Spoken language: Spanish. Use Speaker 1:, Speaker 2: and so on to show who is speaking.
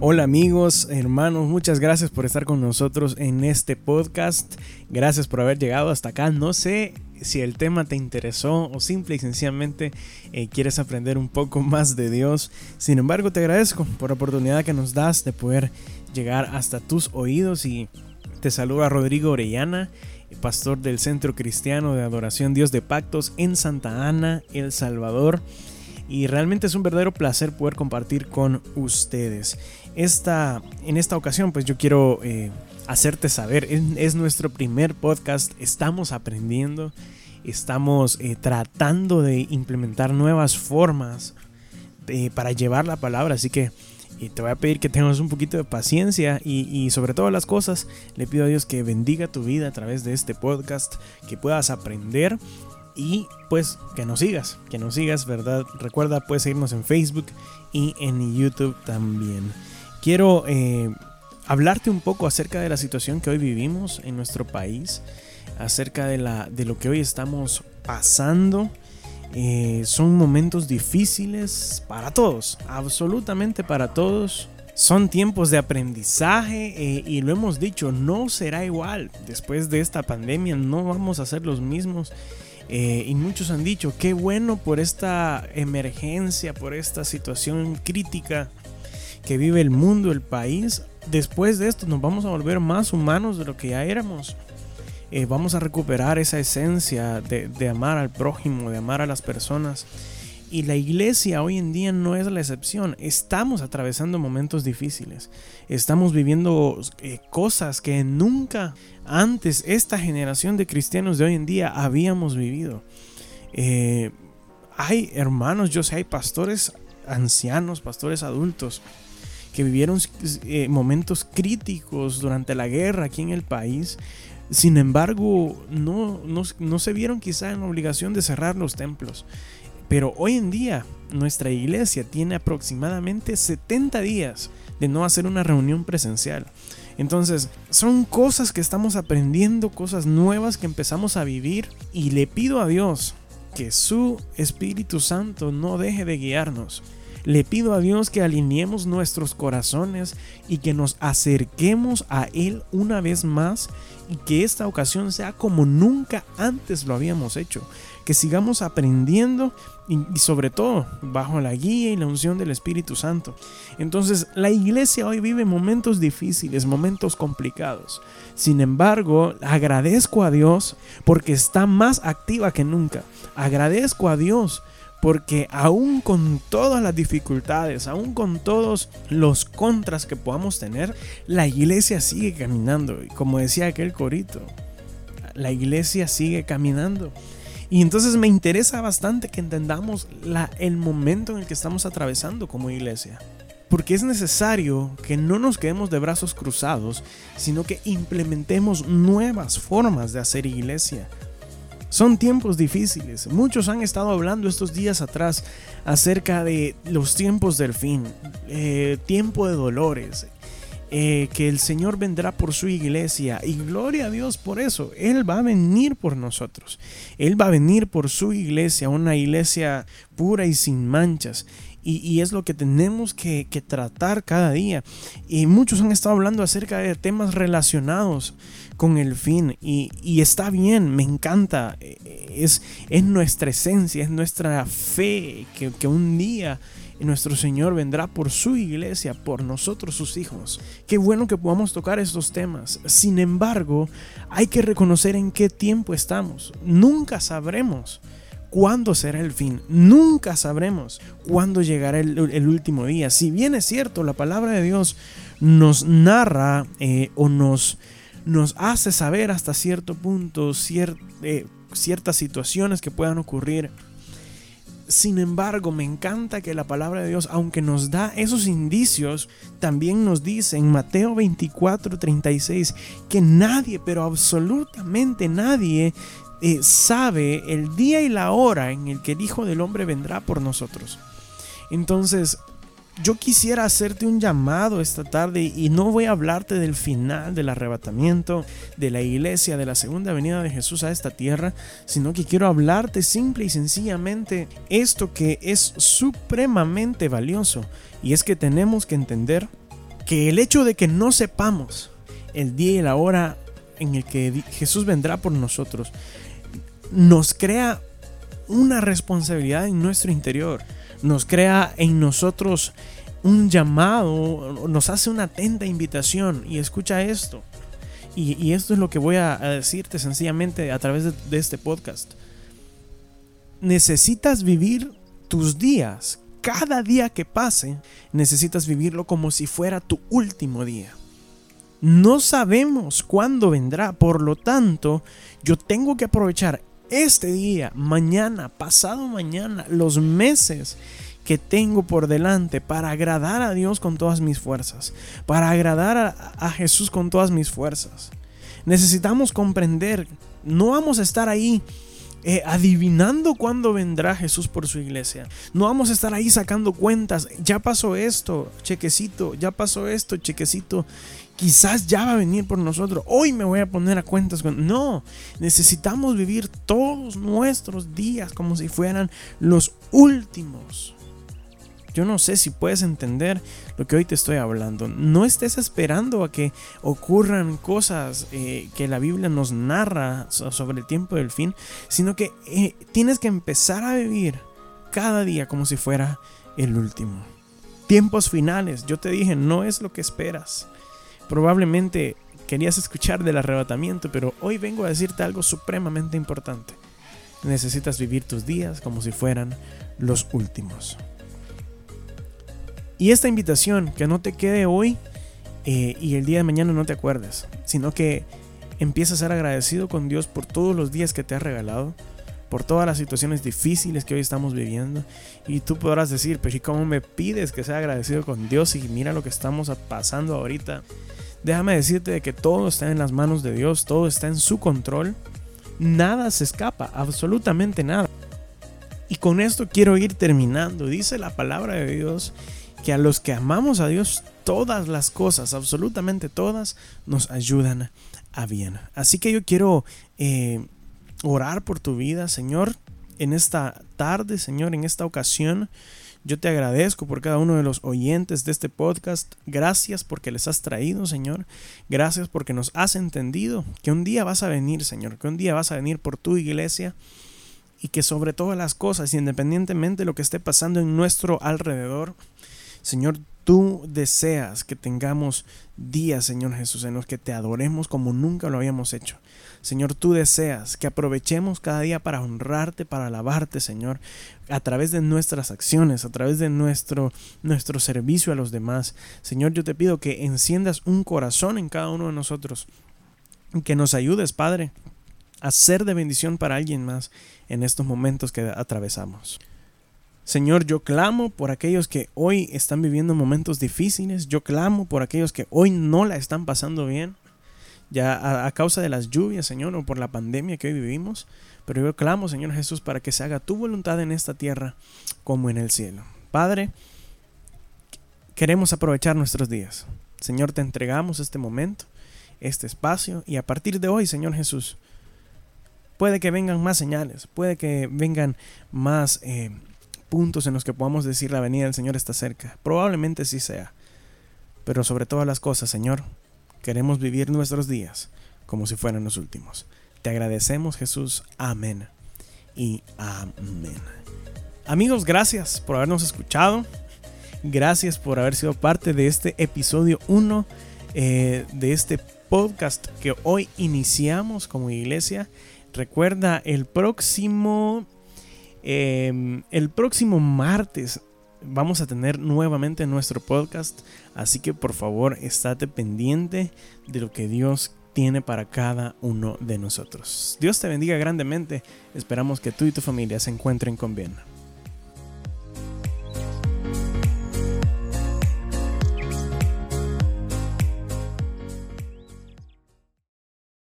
Speaker 1: Hola amigos, hermanos, muchas gracias por estar con nosotros en este podcast. Gracias por haber llegado hasta acá. No sé si el tema te interesó o simple y sencillamente eh, quieres aprender un poco más de Dios. Sin embargo, te agradezco por la oportunidad que nos das de poder llegar hasta tus oídos y te saluda Rodrigo Orellana, pastor del Centro Cristiano de Adoración Dios de Pactos en Santa Ana, El Salvador y realmente es un verdadero placer poder compartir con ustedes. En esta ocasión pues yo quiero eh, hacerte saber, es, nuestro primer podcast, estamos aprendiendo, estamos eh, tratando de implementar nuevas formas para llevar la palabra, así que eh, te voy a pedir que tengas un poquito de paciencia y, y, sobre todas las cosas le pido a Dios que bendiga tu vida a través de este podcast, que puedas aprender y pues que nos sigas, que nos sigas, ¿verdad? Recuerda, puedes seguirnos en Facebook y en YouTube también. Quiero eh, hablarte un poco acerca de la situación que hoy vivimos en nuestro país, acerca de, la, de lo que hoy estamos pasando. Eh, son momentos difíciles para todos, absolutamente para todos. Son tiempos de aprendizaje eh, y lo hemos dicho, no será igual. Después de esta pandemia no vamos a ser los mismos. Eh, y muchos han dicho, qué bueno por esta emergencia, por esta situación crítica que vive el mundo, el país. Después de esto nos vamos a volver más humanos de lo que ya éramos. Eh, vamos a recuperar esa esencia de, amar al prójimo, de amar a las personas. Y la iglesia hoy en día no es la excepción. Estamos atravesando momentos difíciles. Estamos viviendo eh, cosas que nunca antes esta generación de cristianos de hoy en día habíamos vivido. Eh, hay hermanos, yo sé, hay pastores ancianos, pastores adultos que vivieron eh, momentos críticos durante la guerra aquí en el país. Sin embargo, no, no, no se vieron quizá en la obligación de cerrar los templos. Pero hoy en día nuestra iglesia tiene aproximadamente 70 días de no hacer una reunión presencial. Entonces, son cosas que estamos aprendiendo, cosas nuevas que empezamos a vivir y le pido a Dios que su Espíritu Santo no deje de guiarnos. Le pido a Dios que alineemos nuestros corazones y que nos acerquemos a Él una vez más y que esta ocasión sea como nunca antes lo habíamos hecho que sigamos aprendiendo y, sobre todo bajo la guía y la unción del Espíritu Santo. Entonces la iglesia hoy vive momentos difíciles, momentos complicados. Sin embargo, agradezco a Dios porque está más activa que nunca. Agradezco a Dios porque aún con todas las dificultades, aún con todos los contras que podamos tener, la iglesia sigue caminando. Y como decía aquel corito, la iglesia sigue caminando. Y entonces me interesa bastante que entendamos el momento en el que estamos atravesando como iglesia. Porque es necesario que no nos quedemos de brazos cruzados, sino que implementemos nuevas formas de hacer iglesia. Son tiempos difíciles. Muchos han estado hablando estos días atrás acerca de los tiempos del fin, eh, tiempo de dolores, eh, que el Señor vendrá por su iglesia y gloria a Dios por eso. Él va a venir por nosotros. Él va a venir por su iglesia, una iglesia pura y sin manchas. Y, es lo que tenemos que, tratar cada día. Y muchos han estado hablando acerca de temas relacionados con el fin. Y, está bien, me encanta. Es, es nuestra esencia, es nuestra fe que, que un día nuestro Señor vendrá por su iglesia, por nosotros sus hijos. Qué bueno que podamos tocar estos temas. Sin embargo, hay que reconocer en qué tiempo estamos. Nunca sabremos cuándo será el fin. Nunca sabremos cuándo llegará el, último día. Si bien es cierto, la palabra de Dios nos narra eh, o nos, nos hace saber hasta cierto punto eh, ciertas situaciones que puedan ocurrir sin embargo, me encanta que la palabra de Dios, aunque nos da esos indicios, también nos dice en Mateo 24, 36, que nadie, pero absolutamente nadie, eh, sabe el día y la hora en el que el Hijo del Hombre vendrá por nosotros. Entonces, yo quisiera hacerte un llamado esta tarde y no voy a hablarte del final del arrebatamiento de la iglesia, de la segunda venida de Jesús a esta tierra, sino que quiero hablarte simple y sencillamente esto que es supremamente valioso y es que tenemos que entender que el hecho de que no sepamos el día y la hora en el que Jesús vendrá por nosotros nos crea una responsabilidad en nuestro interior, nos crea en nosotros un llamado, nos hace una atenta invitación y escucha esto. Y, esto es lo que voy a, decirte sencillamente a través de este podcast. Necesitas vivir tus días, cada día que pase, necesitas vivirlo como si fuera tu último día. No sabemos cuándo vendrá, por lo tanto, yo tengo que aprovechar este día, mañana, pasado mañana, los meses que tengo por delante para agradar a Dios con todas mis fuerzas, para agradar a, Jesús con todas mis fuerzas. Necesitamos comprender, no vamos a estar ahí eh, adivinando cuándo vendrá Jesús por su iglesia. No vamos a estar ahí sacando cuentas. Ya pasó esto, chequecito. Ya pasó esto, chequecito. Quizás ya va a venir por nosotros. Hoy me voy a poner a cuentas con... No, necesitamos vivir todos nuestros días como si fueran los últimos. Yo no sé si puedes entender lo que hoy te estoy hablando. No estés esperando a que ocurran cosas eh, que la Biblia nos narra sobre el tiempo del fin, sino que eh, tienes que empezar a vivir cada día como si fuera el último. Tiempos finales, yo te dije, no es lo que esperas. Probablemente querías escuchar del arrebatamiento, pero hoy vengo a decirte algo supremamente importante. Necesitas vivir tus días como si fueran los últimos. Y esta invitación, que no te quede hoy eh, y el día de mañana no te acuerdes, sino que empieces a ser agradecido con Dios por todos los días que te ha regalado, por todas las situaciones difíciles que hoy estamos viviendo. Y tú podrás decir, pero ¿y cómo me pides que sea agradecido con Dios y mira lo que estamos pasando ahorita? Déjame decirte de que todo está en las manos de Dios, todo está en su control. Nada se escapa, absolutamente nada. Y con esto quiero ir terminando. Dice la palabra de Dios que a los que amamos a Dios, todas las cosas, absolutamente todas, nos ayudan a bien. Así que yo quiero eh, orar por tu vida, Señor, en esta tarde, Señor, en esta ocasión. Yo te agradezco por cada uno de los oyentes de este podcast. Gracias porque les has traído, Señor. Gracias porque nos has entendido que un día vas a venir, Señor, que un día vas a venir por tu iglesia y que sobre todas las cosas, independientemente de lo que esté pasando en nuestro alrededor, Señor, tú deseas que tengamos días, Señor Jesús, en los que te adoremos como nunca lo habíamos hecho. Señor, tú deseas que aprovechemos cada día para honrarte, para alabarte, Señor, a través de nuestras acciones, a través de nuestro, nuestro servicio a los demás. Señor, yo te pido que enciendas un corazón en cada uno de nosotros, que nos ayudes, Padre, a ser de bendición para alguien más en estos momentos que atravesamos. Señor, yo clamo por aquellos que hoy están viviendo momentos difíciles, yo clamo por aquellos que hoy no la están pasando bien, ya a, causa de las lluvias, Señor, o por la pandemia que hoy vivimos, pero yo clamo, Señor Jesús, para que se haga tu voluntad en esta tierra como en el cielo. Padre, queremos aprovechar nuestros días. Señor, te entregamos este momento, este espacio, y a partir de hoy, Señor Jesús, puede que vengan más señales, puede que vengan más... Eh, puntos en los que podamos decir la venida del Señor está cerca. Probablemente sí sea. Pero sobre todas las cosas, Señor, queremos vivir nuestros días como si fueran los últimos. Te agradecemos, Jesús. Amén. Y amén. Amigos, gracias por habernos escuchado. Gracias por haber sido parte de este episodio 1 eh, de este podcast que hoy iniciamos como iglesia. Recuerda, el próximo Em, el próximo martes vamos a tener nuevamente nuestro podcast, así que por favor estate pendiente de lo que Dios tiene para cada uno de nosotros. Dios te bendiga grandemente, esperamos que tú y tu familia se encuentren con bien.